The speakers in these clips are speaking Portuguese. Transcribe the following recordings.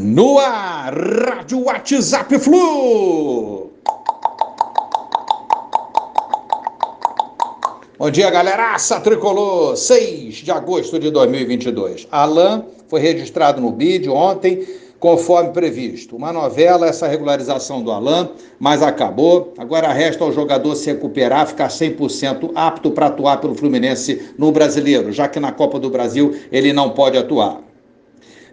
No ar, Rádio WhatsApp Flu. Bom dia, galeraça tricolor. 6 de agosto de 2022. Alain foi registrado no BID ontem, conforme previsto. Uma novela, essa regularização do Alain, mas acabou. Agora resta ao jogador se recuperar, ficar 100% apto para atuar pelo Fluminense no Brasileiro, já que na Copa do Brasil ele não pode atuar.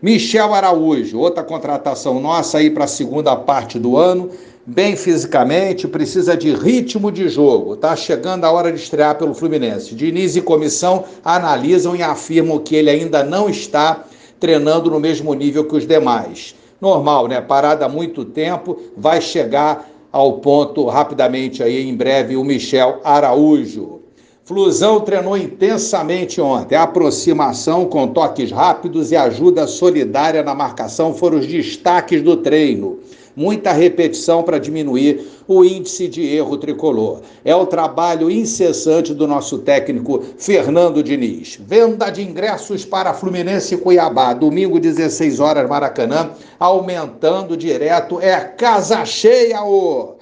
Michel Araújo, outra contratação nossa aí para a segunda parte do ano, bem fisicamente, precisa de ritmo de jogo. Tá chegando a hora de estrear pelo Fluminense. Diniz e comissão analisam e afirmam que ele ainda não está treinando no mesmo nível que os demais. Normal, né? Parada há muito tempo, vai chegar ao ponto rapidamente aí em breve o Michel Araújo. Flusão treinou intensamente ontem. A aproximação com toques rápidos e ajuda solidária na marcação foram os destaques do treino. Muita repetição para diminuir o índice de erro tricolor. É o trabalho incessante do nosso técnico Fernando Diniz. Venda de ingressos para Fluminense e Cuiabá, domingo 16 horas Maracanã, aumentando direto. É casa cheia, ô!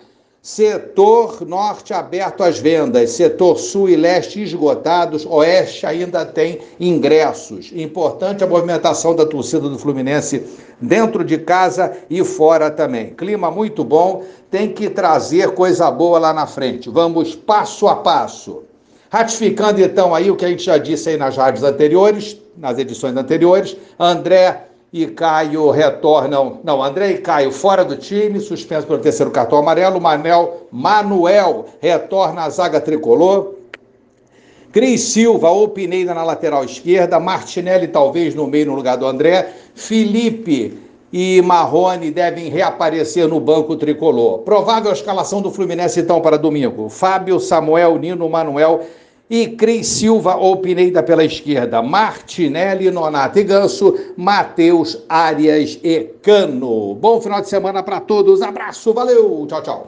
Setor norte aberto às vendas, setor sul e leste esgotados, oeste ainda tem ingressos. Importante a movimentação da torcida do Fluminense dentro de casa e fora também. Clima muito bom, tem que trazer coisa boa lá na frente. Vamos passo a passo. Ratificando então aí o que a gente já disse aí nas rádios anteriores, nas edições anteriores, André e Caio retornam. Não, André e Caio fora do time, suspenso pelo terceiro cartão amarelo. Manel Manuel retorna à zaga tricolor. Cris Silva ou na lateral esquerda. Martinelli talvez no meio no lugar do André. Felipe e Marrone devem reaparecer no banco tricolor. Provável escalação do Fluminense então para domingo. Fábio, Samuel, Nino, Manuel e Cris Silva ou Pineda pela esquerda, Martinelli, Nonato e Ganso, Matheus, Arias e Cano. Bom final de semana para todos, abraço, valeu, tchau, tchau.